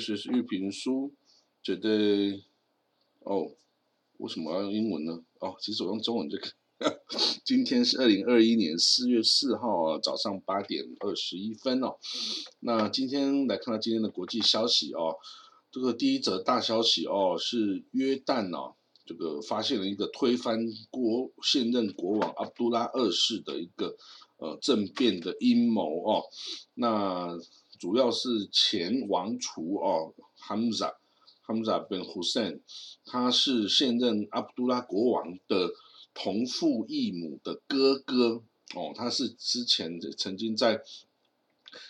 Good morning, this is 玉平书。Today，哦，为什么要用英文呢？哦，其实我用中文就可以。今天是二零二一年四月四号啊，早上八点二十一分哦。那今天来看到今天的国际消息哦。这个第一则大消息哦，是约旦哦，这个发现了一个推翻国现任国王阿卜杜拉二世的一个呃政变的阴谋哦。那主要是前王储哦，Hamza Hamza bin Hussein，他是现任阿卜杜拉国王的同父异母的哥哥哦，他是之前曾经在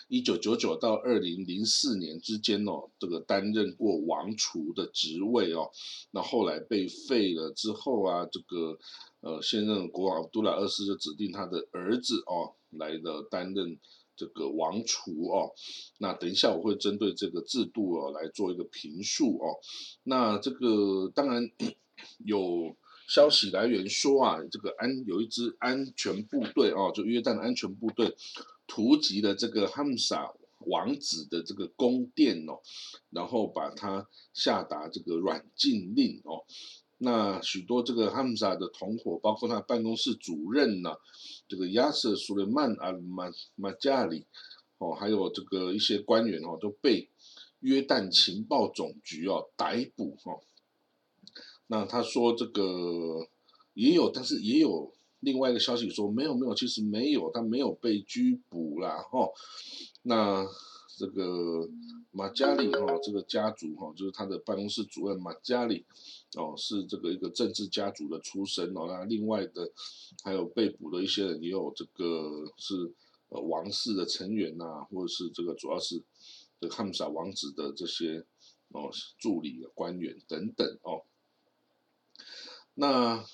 一九九九到二零零四年之间哦，这个担任过王储的职位哦，那后来被废了之后啊，这个呃现任国王阿卜杜拉二世就指定他的儿子哦来的担任。这个王储哦，那等一下我会针对这个制度哦来做一个评述哦。那这个当然有消息来源说啊，这个安有一支安全部队哦，就约旦的安全部队突袭了这个哈姆萨王子的这个宫殿哦，然后把他下达这个软禁令哦。那许多这个哈姆萨的同伙，包括他办公室主任呢，这个亚瑟苏雷曼啊马马加里哦，还有这个一些官员哦，都被约旦情报总局哦逮捕哦。那他说这个也有，但是也有另外一个消息说没有没有，其实没有，他没有被拘捕啦哦。那这个马加里哈，这个家族哈，就是他的办公室主任马加里。哦，是这个一个政治家族的出身哦。那另外的还有被捕的一些人，也有这个是呃王室的成员呐，或者是这个主要是这汉姆萨王子的这些哦助理的官员等等哦。那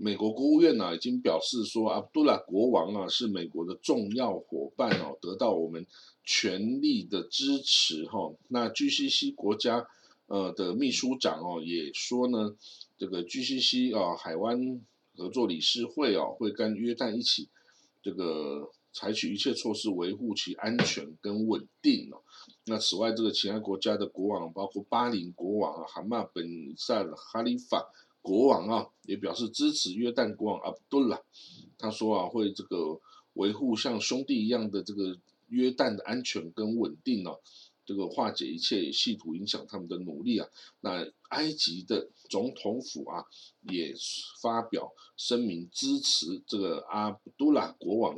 美国国务院呢已经表示说，阿卜杜拉国王啊是美国的重要伙伴哦，得到我们全力的支持哈。那 GCC 国家。呃的秘书长哦也说呢，这个 GCC 啊海湾合作理事会哦会跟约旦一起，这个采取一切措施维护其安全跟稳定哦。那此外，这个其他国家的国王，包括巴林国王啊、哈马本萨哈利法国王啊，也表示支持约旦国王阿卜杜拉。他说啊，会这个维护像兄弟一样的这个约旦的安全跟稳定哦。这个化解一切企图影响他们的努力啊，那埃及的总统府啊也发表声明支持这个阿卜杜拉国王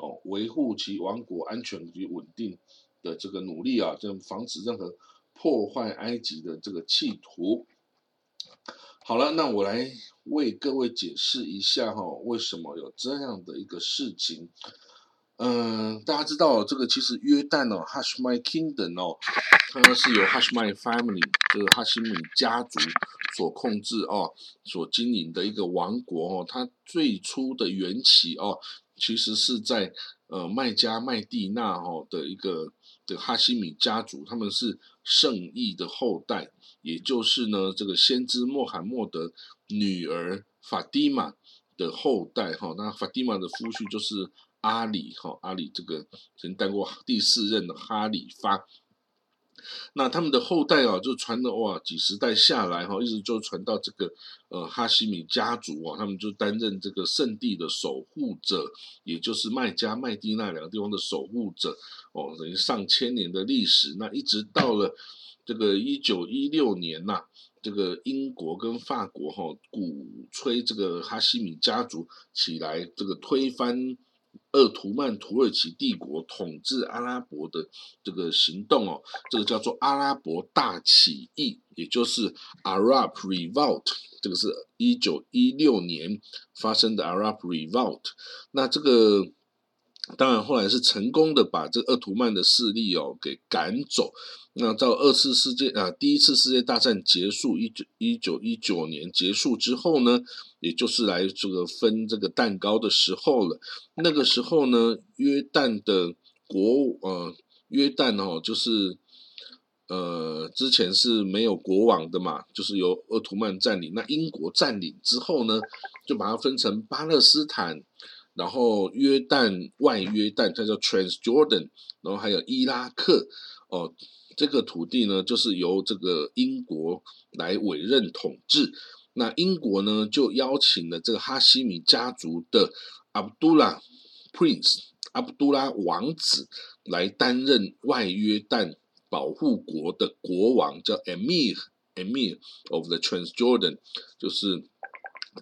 哦，维护其王国安全与稳定的这个努力啊，就防止任何破坏埃及的这个企图。好了，那我来为各位解释一下哈，为什么有这样的一个事情。嗯，大家知道这个其实约旦哦，Hashmi Kingdom 哦，它是由 Hashmi Family 就是哈希米家族所控制哦，所经营的一个王国哦。它最初的缘起哦，其实是在呃麦加麦地那哦的一个的哈希米家族，他们是圣裔的后代，也就是呢这个先知穆罕默德女儿法蒂玛的后代哈。那法蒂玛的夫婿就是。阿里哈，阿里这个曾当过第四任的哈里发，那他们的后代啊，就传了哇几十代下来哈，一直就传到这个呃哈希米家族啊，他们就担任这个圣地的守护者，也就是麦加、麦地那两个地方的守护者哦，等于上千年的历史。那一直到了这个一九一六年呐，这个英国跟法国哈鼓吹这个哈希米家族起来，这个推翻。鄂图曼土耳其帝国统治阿拉伯的这个行动哦，这个叫做阿拉伯大起义，也就是 Arab Revolt，这个是一九一六年发生的 Arab Revolt。那这个当然后来是成功的把这个鄂图曼的势力哦给赶走。那到二次世界啊，第一次世界大战结束，一九一九一九年结束之后呢，也就是来这个分这个蛋糕的时候了。那个时候呢，约旦的国呃，约旦哦，就是呃，之前是没有国王的嘛，就是由鄂图曼占领。那英国占领之后呢，就把它分成巴勒斯坦，然后约旦外约旦，它叫 Transjordan，然后还有伊拉克。哦，这个土地呢就是由这个英国来委任统治。那英国呢就邀请了这个哈希米家族的阿卜杜拉 Prince 阿卜杜拉王子来担任外约旦保护国的国王，叫 Emir Emir of the Transjordan，就是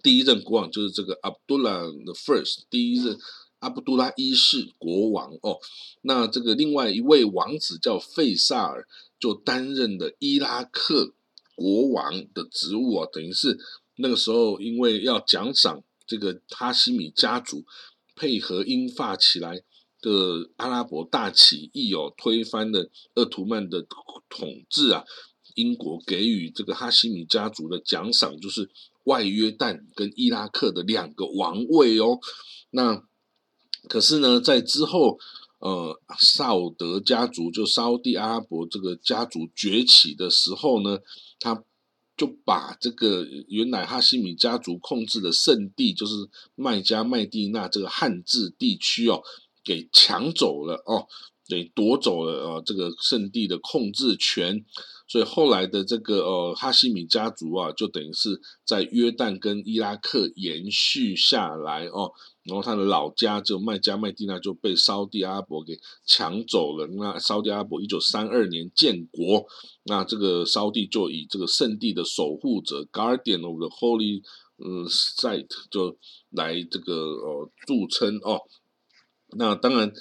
第一任国王就是这个 Abdullah the First 第一任。阿卜杜拉一世国王哦，那这个另外一位王子叫费萨尔，就担任的伊拉克国王的职务啊，等于是那个时候因为要奖赏这个哈希米家族配合英法起来的阿拉伯大起义哦，推翻了鄂图曼的统治啊，英国给予这个哈希米家族的奖赏就是外约旦跟伊拉克的两个王位哦，那。可是呢，在之后，呃，萨尔德家族就沙地阿拉伯这个家族崛起的时候呢，他就把这个原来哈希米家族控制的圣地，就是麦加麦地那这个汉字地区哦，给抢走了哦，给夺走了啊这个圣地的控制权。所以后来的这个呃哈希米家族啊，就等于是在约旦跟伊拉克延续下来哦。然后他的老家就麦加麦地那就被沙地阿拉伯给抢走了。那沙地阿拉伯一九三二年建国，那这个沙地就以这个圣地的守护者 （Guardian of the Holy） 嗯 site 就来这个呃著称哦。那当然，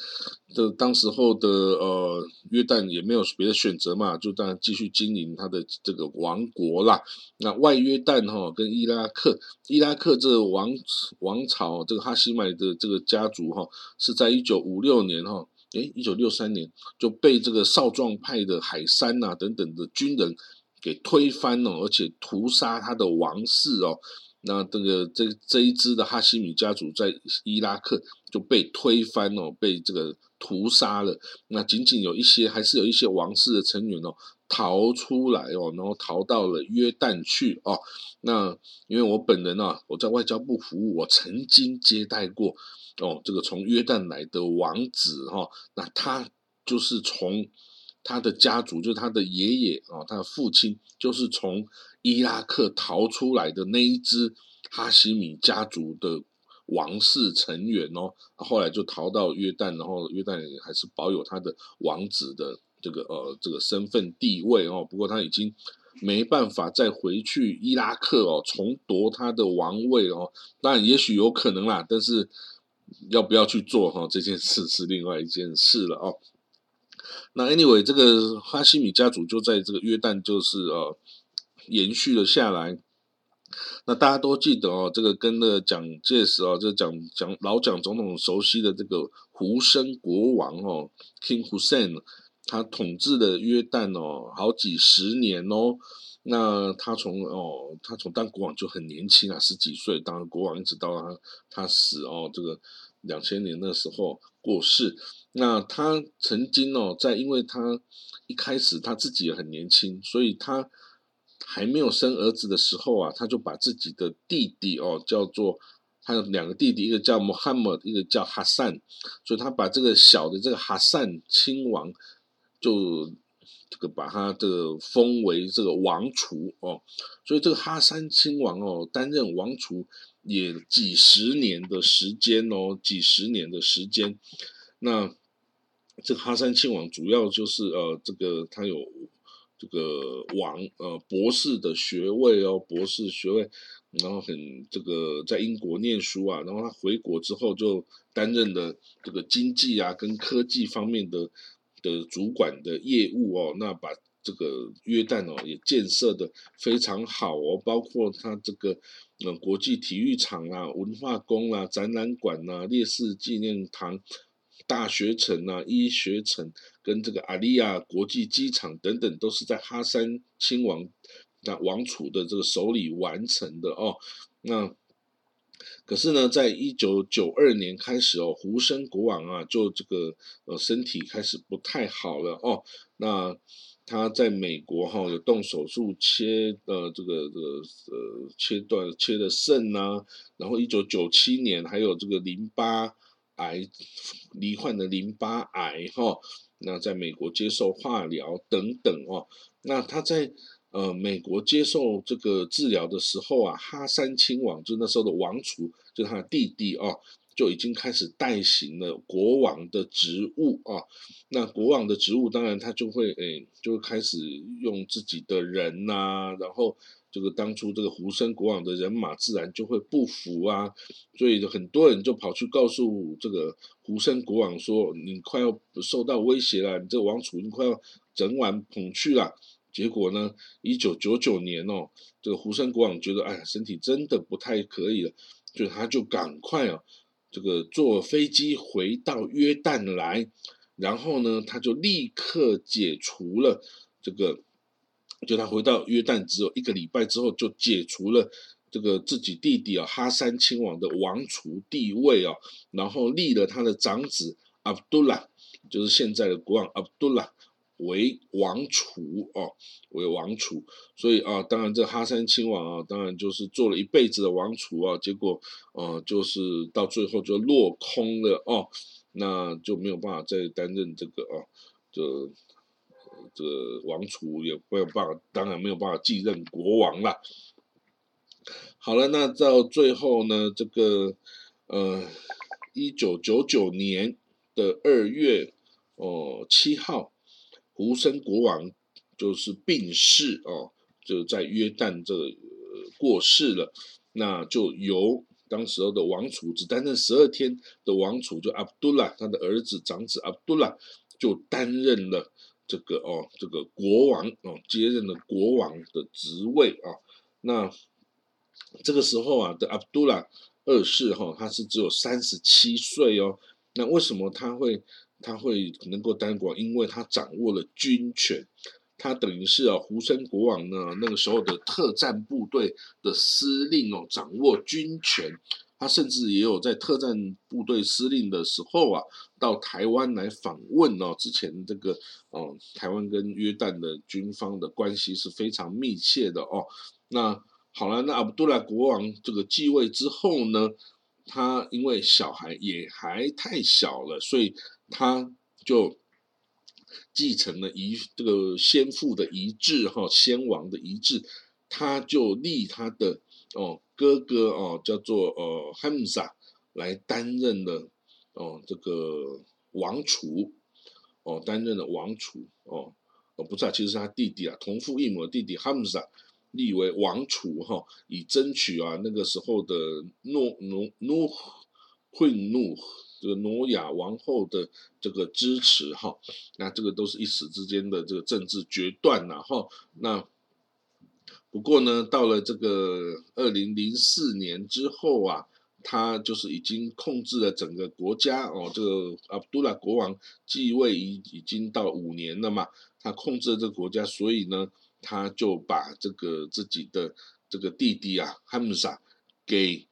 这当时候的呃约旦也没有别的选择嘛，就当然继续经营他的这个王国啦。那外约旦哈跟伊拉克，伊拉克这个王王朝这个哈希麦的这个家族哈，是在一九五六年哈，诶一九六三年就被这个少壮派的海山呐等等的军人给推翻了，而且屠杀他的王室哦。那这个这这一支的哈希米家族在伊拉克就被推翻哦，被这个屠杀了。那仅仅有一些，还是有一些王室的成员哦逃出来哦，然后逃到了约旦去哦。那因为我本人啊，我在外交部服务，我曾经接待过哦这个从约旦来的王子哈，那他就是从他的家族，就是他的爷爷啊，他的父亲就是从。伊拉克逃出来的那一支哈希米家族的王室成员哦，后来就逃到约旦，然后约旦还是保有他的王子的这个呃这个身份地位哦。不过他已经没办法再回去伊拉克哦，重夺他的王位哦。当然也许有可能啦，但是要不要去做哈这件事是另外一件事了哦。那 anyway，这个哈希米家族就在这个约旦，就是呃。延续了下来，那大家都记得哦，这个跟那蒋介石哦，这蒋蒋老蒋总统熟悉的这个胡生国王哦，King Hussein，他统治的约旦哦，好几十年哦。那他从哦，他从当国王就很年轻啊，十几岁当国王，一直到他他死哦，这个两千年那时候过世。那他曾经哦，在因为他一开始他自己也很年轻，所以他。还没有生儿子的时候啊，他就把自己的弟弟哦叫做，他有两个弟弟，一个叫穆罕默一个叫哈善，所以他把这个小的这个哈善亲王，就这个把他这个封为这个王储哦，所以这个哈山亲王哦担任王储也几十年的时间哦，几十年的时间，那这个哈山亲王主要就是呃这个他有。这个王呃博士的学位哦，博士学位，然后很这个在英国念书啊，然后他回国之后就担任了这个经济啊跟科技方面的的主管的业务哦，那把这个约旦哦也建设的非常好哦，包括他这个呃国际体育场啊、文化宫啊、展览馆呐、烈士纪念堂。大学城啊，医学城跟这个阿利亚国际机场等等，都是在哈山亲王那王储的这个手里完成的哦。那可是呢，在一九九二年开始哦，胡生国王啊，就这个呃身体开始不太好了哦。那他在美国哈有动手术切呃这个这个呃切断切的肾呐，然后一九九七年还有这个淋巴。癌罹患的淋巴癌哈，那在美国接受化疗等等哦。那他在呃美国接受这个治疗的时候啊，哈山亲王就那时候的王储，就他的弟弟啊。就已经开始代行了国王的职务啊，那国王的职务当然他就会诶，就会开始用自己的人呐，然后这个当初这个胡生国王的人马自然就会不服啊，所以很多人就跑去告诉这个胡生国王说：“你快要受到威胁了，你这个王储你快要整碗捧去了。”结果呢，一九九九年哦，这个胡生国王觉得哎呀身体真的不太可以了，就他就赶快啊。这个坐飞机回到约旦来，然后呢，他就立刻解除了这个，就他回到约旦只有一个礼拜之后，就解除了这个自己弟弟啊哈山亲王的王储地位啊，然后立了他的长子阿卜杜拉，就是现在的国王阿卜杜拉。为王储哦，为王储，所以啊，当然这哈山亲王啊，当然就是做了一辈子的王储啊，结果呃，就是到最后就落空了哦，那就没有办法再担任这个啊，这这王储也没有办法，当然没有办法继任国王了。好了，那到最后呢，这个呃，一九九九年的二月哦七号。胡生国王就是病逝哦，就在约旦这过世了。那就由当时候的王储只担任十二天的王储，就阿卜杜拉他的儿子长子阿卜杜拉就担任了这个哦这个国王哦接任了国王的职位啊。那这个时候啊的阿卜杜拉二世哈他是只有三十七岁哦。那为什么他会？他会能够担国，因为他掌握了军权，他等于是啊，胡生国王呢那个时候的特战部队的司令哦，掌握军权，他甚至也有在特战部队司令的时候啊，到台湾来访问哦。之前这个哦，台湾跟约旦的军方的关系是非常密切的哦。那好了，那阿卜杜拉国王这个继位之后呢，他因为小孩也还太小了，所以。他就继承了遗这个先父的遗志哈，先王的遗志，他就立他的哦哥哥哦，叫做呃汉萨来担任了哦这个王储哦，担任了王储哦哦不是啊，其实是他弟弟啊，同父异母的弟弟汉萨立为王储哈，以争取啊那个时候的诺诺诺混怒。这个挪亚王后的这个支持哈，那这个都是一时之间的这个政治决断呐哈。那不过呢，到了这个二零零四年之后啊，他就是已经控制了整个国家哦。这个阿卜杜拉国王继位已已经到五年了嘛，他控制了这个国家，所以呢，他就把这个自己的这个弟弟啊哈姆萨给。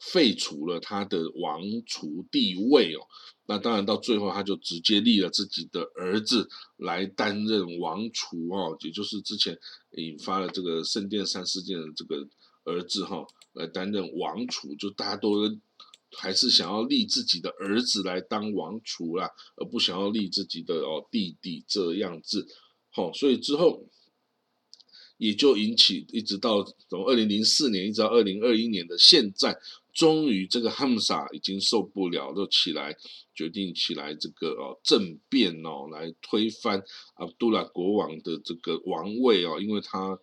废除了他的王储地位哦，那当然到最后他就直接立了自己的儿子来担任王储哦，也就是之前引发了这个圣殿山事件的这个儿子哈来担任王储，就大家都还是想要立自己的儿子来当王储啦，而不想要立自己的哦弟弟这样子，好，所以之后。也就引起一直到从二零零四年一直到二零二一年的现在，终于这个汉姆萨已经受不了，就起来决定起来这个哦政变哦，来推翻阿杜拉国王的这个王位哦，因为他。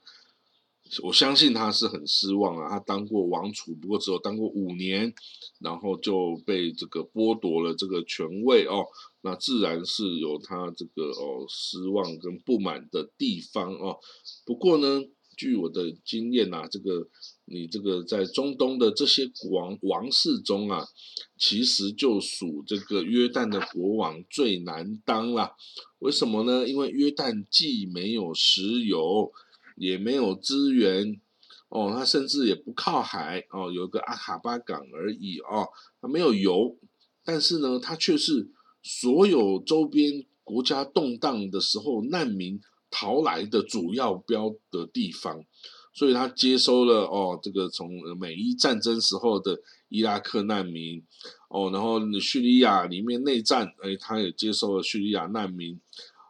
我相信他是很失望啊，他当过王储，不过只有当过五年，然后就被这个剥夺了这个权位哦，那自然是有他这个哦失望跟不满的地方哦。不过呢，据我的经验呐，这个你这个在中东的这些王王室中啊，其实就属这个约旦的国王最难当啦。为什么呢？因为约旦既没有石油。也没有资源哦，它甚至也不靠海哦，有个阿卡巴港而已哦，它没有油，但是呢，它却是所有周边国家动荡的时候难民逃来的主要标的地方，所以他接收了哦，这个从美伊战争时候的伊拉克难民哦，然后叙利亚里面内战，哎，他也接受了叙利亚难民。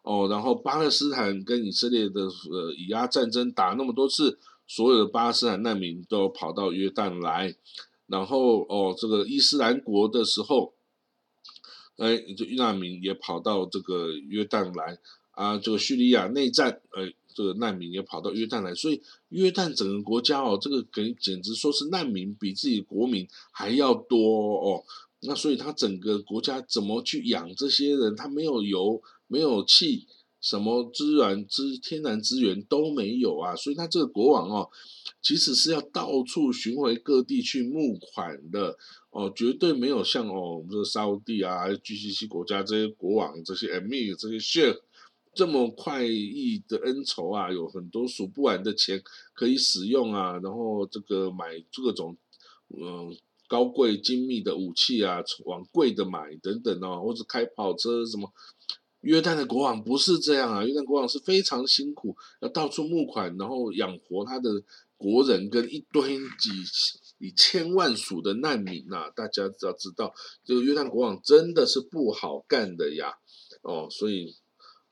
哦，然后巴勒斯坦跟以色列的呃以阿战争打那么多次，所有的巴勒斯坦难民都跑到约旦来，然后哦，这个伊斯兰国的时候，哎，这难民也跑到这个约旦来啊，这个叙利亚内战，哎。这个难民也跑到约旦来，所以约旦整个国家哦，这个给简直说是难民比自己国民还要多哦。那所以他整个国家怎么去养这些人？他没有油，没有气，什么资源、资天然资源都没有啊。所以他这个国王哦，其实是要到处巡回各地去募款的哦，绝对没有像哦，我们说沙地啊、GCC 国家这些国王、这些 Emir、这些 Sheikh。这么快意的恩仇啊，有很多数不完的钱可以使用啊，然后这个买各种嗯高贵精密的武器啊，往贵的买等等哦，或者开跑车什么。约旦的国王不是这样啊，约旦国王是非常辛苦，要到处募款，然后养活他的国人跟一堆几以千万数的难民呐。大家要知道，这个约旦国王真的是不好干的呀，哦，所以。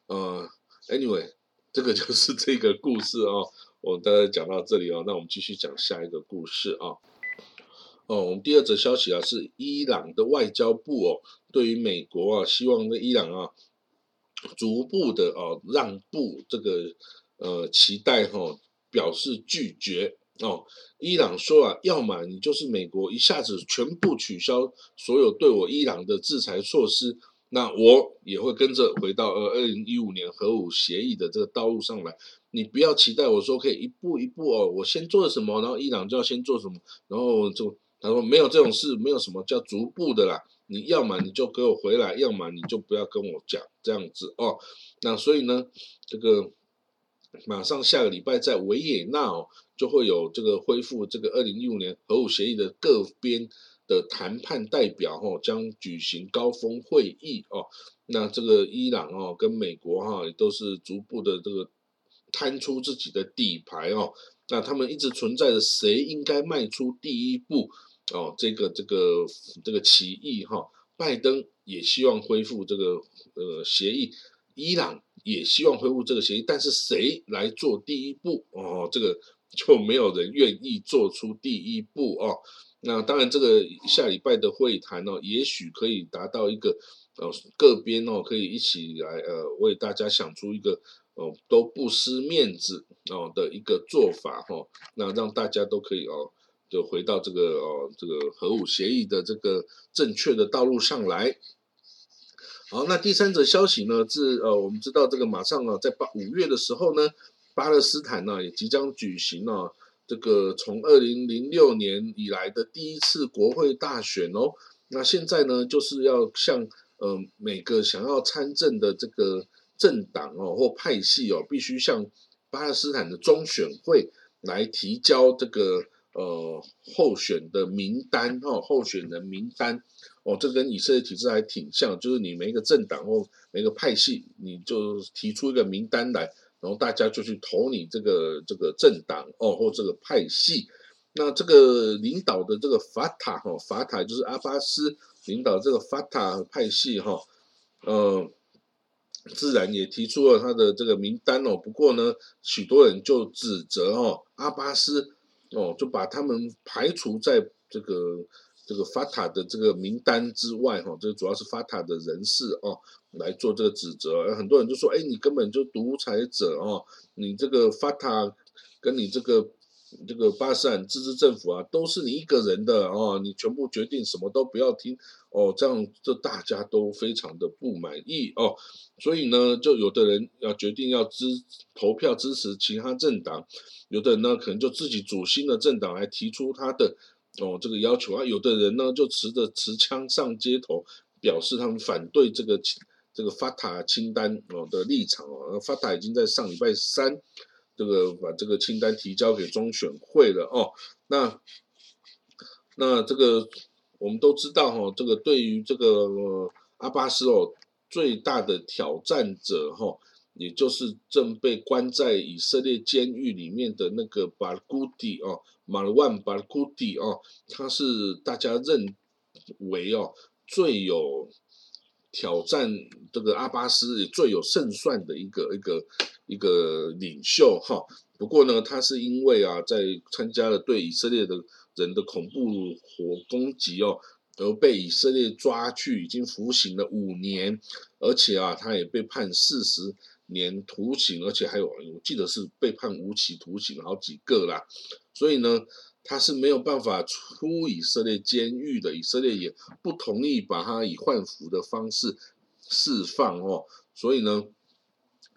呃，anyway，这个就是这个故事哦。我大概讲到这里哦，那我们继续讲下一个故事啊。哦，我们第二则消息啊，是伊朗的外交部哦，对于美国啊，希望那伊朗啊，逐步的哦让步这个呃期待哈，表示拒绝哦。伊朗说啊，要么你就是美国一下子全部取消所有对我伊朗的制裁措施。那我也会跟着回到呃二零一五年核武协议的这个道路上来。你不要期待我说可以一步一步哦，我先做什么，然后伊朗就要先做什么，然后就他说没有这种事，没有什么叫逐步的啦。你要么你就给我回来，要么你就不要跟我讲这样子哦。那所以呢，这个马上下个礼拜在维也纳哦，就会有这个恢复这个二零一五年核武协议的各边。的谈判代表哈将举行高峰会议哦，那这个伊朗哦跟美国哈也都是逐步的这个摊出自己的底牌哦，那他们一直存在着谁应该迈出第一步哦，这个这个这个歧义哈，拜登也希望恢复这个呃协议，伊朗也希望恢复这个协议，但是谁来做第一步哦，这个就没有人愿意做出第一步哦。那当然，这个下礼拜的会谈呢，也许可以达到一个，呃，各边哦可以一起来，呃，为大家想出一个，哦，都不失面子哦的一个做法哈。那让大家都可以哦，就回到这个哦这个核武协议的这个正确的道路上来。好，那第三则消息呢，是呃，我们知道这个马上啊，在八五月的时候呢，巴勒斯坦呢也即将举行啊。这个从二零零六年以来的第一次国会大选哦，那现在呢，就是要向呃每个想要参政的这个政党哦或派系哦，必须向巴勒斯坦的中选会来提交这个呃候选的名单哦，候选人名单哦，这跟以色列体制还挺像，就是你每一个政党或每个派系，你就提出一个名单来。然后大家就去投你这个这个政党哦，或这个派系。那这个领导的这个法塔哈，法塔就是阿巴斯领导这个法塔派系哈，呃，自然也提出了他的这个名单哦。不过呢，许多人就指责哦，阿巴斯哦，就把他们排除在这个。这个法塔的这个名单之外，哈，这主要是法塔的人士哦来做这个指责，很多人就说，哎，你根本就独裁者哦，你这个法塔跟你这个这个巴斯坦自治政府啊，都是你一个人的哦，你全部决定什么都不要听哦，这样这大家都非常的不满意哦，所以呢，就有的人要决定要支投票支持其他政党，有的人呢可能就自己组新的政党来提出他的。哦，这个要求啊，有的人呢就持着持枪上街头，表示他们反对这个这个法塔清单哦的立场哦。法塔已经在上礼拜三，这个把这个清单提交给中选会了哦。那那这个我们都知道哈，这个对于这个阿巴斯哦最大的挑战者哈，也就是正被关在以色列监狱里面的那个巴古迪哦，马尔万巴古迪哦，他是大家认为哦最有挑战这个阿巴斯最有胜算的一个一个一个领袖哈。不过呢，他是因为啊在参加了对以色列的人的恐怖火攻击哦。而被以色列抓去，已经服刑了五年，而且啊，他也被判四十年徒刑，而且还有我记得是被判无期徒刑好几个啦。所以呢，他是没有办法出以色列监狱的，以色列也不同意把他以换俘的方式释放哦。所以呢，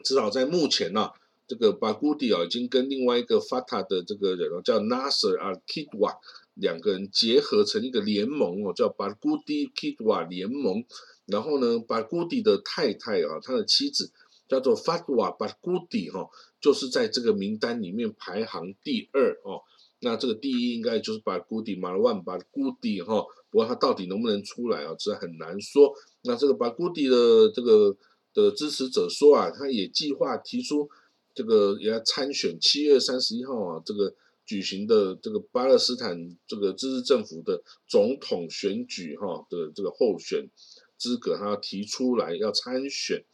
至少在目前呢，这个巴古迪啊，已经跟另外一个法塔的这个人哦，叫 Nasser Al Kidwa。两个人结合成一个联盟哦，叫巴古迪 Kidwa 联盟。然后呢，巴古迪的太太啊，他的妻子叫做 Fatwa 巴古迪哈，就是在这个名单里面排行第二哦。那这个第一应该就是巴古迪马尔万巴古迪哈，不过他到底能不能出来啊，这很难说。那这个巴古迪的这个的支持者说啊，他也计划提出这个也要参选七月三十一号啊，这个。举行的这个巴勒斯坦这个自治政府的总统选举哈的这个候选资格，他要提出来要参选。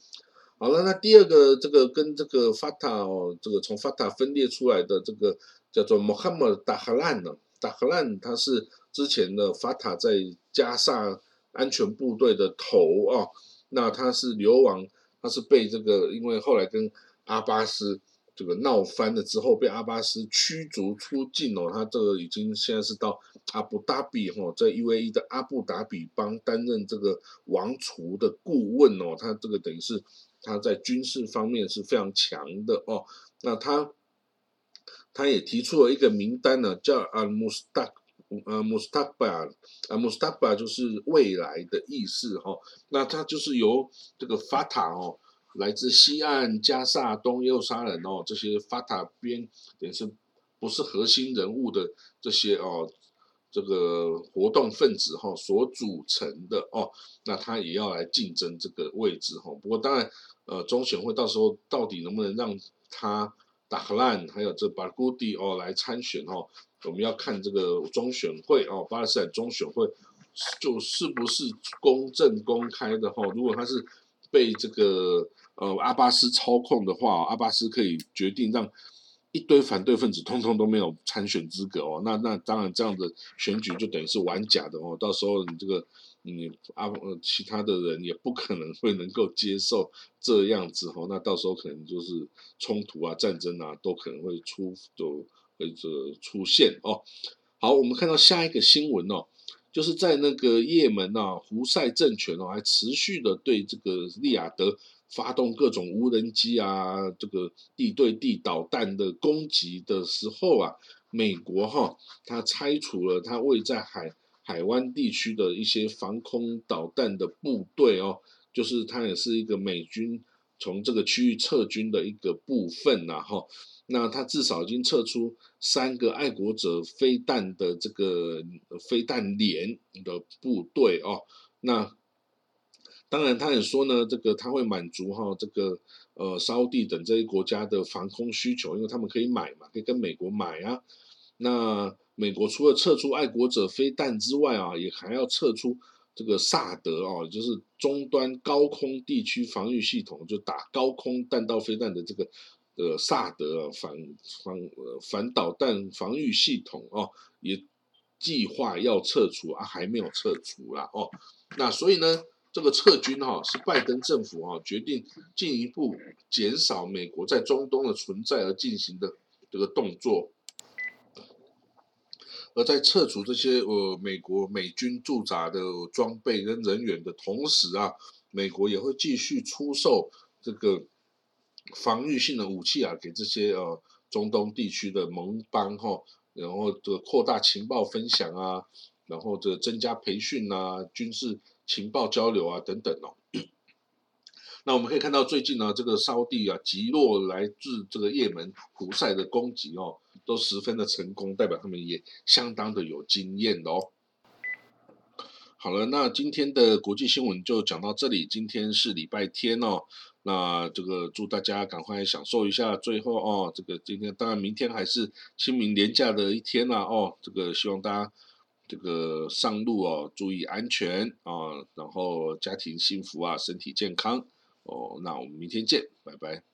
好了，那第二个这个跟这个法塔哦，这个从法塔分裂出来的这个叫做穆罕默德达赫兰呢，达赫兰他是之前的法塔在加萨安全部队的头啊，那他是流亡，他是被这个因为后来跟阿巴斯。这个闹翻了之后，被阿巴斯驱逐出境哦。他这个已经现在是到阿布达比哈，在 UAE 的阿布达比邦担任这个王储的顾问哦。他这个等于是他在军事方面是非常强的哦。那他他也提出了一个名单呢，叫阿穆斯塔呃穆斯塔巴啊穆斯塔巴就是未来的意思哈。那他就是由这个法塔哦。来自西岸加萨东耶路撒冷哦，这些法塔边也是不是核心人物的这些哦，这个活动分子哈所组成的哦，那他也要来竞争这个位置哈。不过当然，呃，中选会到时候到底能不能让他达赫兰还有这巴古迪哦来参选哦，我们要看这个中选会哦，巴勒斯坦中选会就是不是公正公开的哈。如果他是被这个呃，阿巴斯操控的话，阿巴斯可以决定让一堆反对分子通通都没有参选资格哦。那那当然，这样的选举就等于是玩假的哦。到时候你这个你阿呃其他的人也不可能会能够接受这样子哦。那到时候可能就是冲突啊、战争啊，都可能会出就会这出现哦。好，我们看到下一个新闻哦，就是在那个也门啊，胡塞政权哦，还持续的对这个利雅得。发动各种无人机啊，这个地对地导弹的攻击的时候啊，美国哈，它拆除了它位在海海湾地区的一些防空导弹的部队哦，就是它也是一个美军从这个区域撤军的一个部分呐哈。那它至少已经撤出三个爱国者飞弹的这个飞弹连的部队哦，那。当然，他也说呢，这个他会满足哈这个呃沙地等这些国家的防空需求，因为他们可以买嘛，可以跟美国买啊。那美国除了撤出爱国者飞弹之外啊，也还要撤出这个萨德哦，就是终端高空地区防御系统，就打高空弹道飞弹的这个呃萨德反反反导弹防御系统哦，也计划要撤除啊，还没有撤除啦哦。那所以呢？这个撤军哈是拜登政府啊决定进一步减少美国在中东的存在而进行的这个动作，而在撤除这些呃美国美军驻扎的装备跟人员的同时啊，美国也会继续出售这个防御性的武器啊给这些呃中东地区的盟邦哈，然后这个扩大情报分享啊，然后这增加培训啊军事。情报交流啊，等等哦。那我们可以看到，最近呢，这个沙地啊，击落来自这个也门胡塞的攻击哦，都十分的成功，代表他们也相当的有经验哦。好了，那今天的国际新闻就讲到这里。今天是礼拜天哦，那这个祝大家赶快享受一下最后哦，这个今天当然明天还是清明年假的一天啦哦，这个希望大家这个上路哦注意安全啊，然后家庭幸福啊，身体健康哦，那我们明天见，拜拜。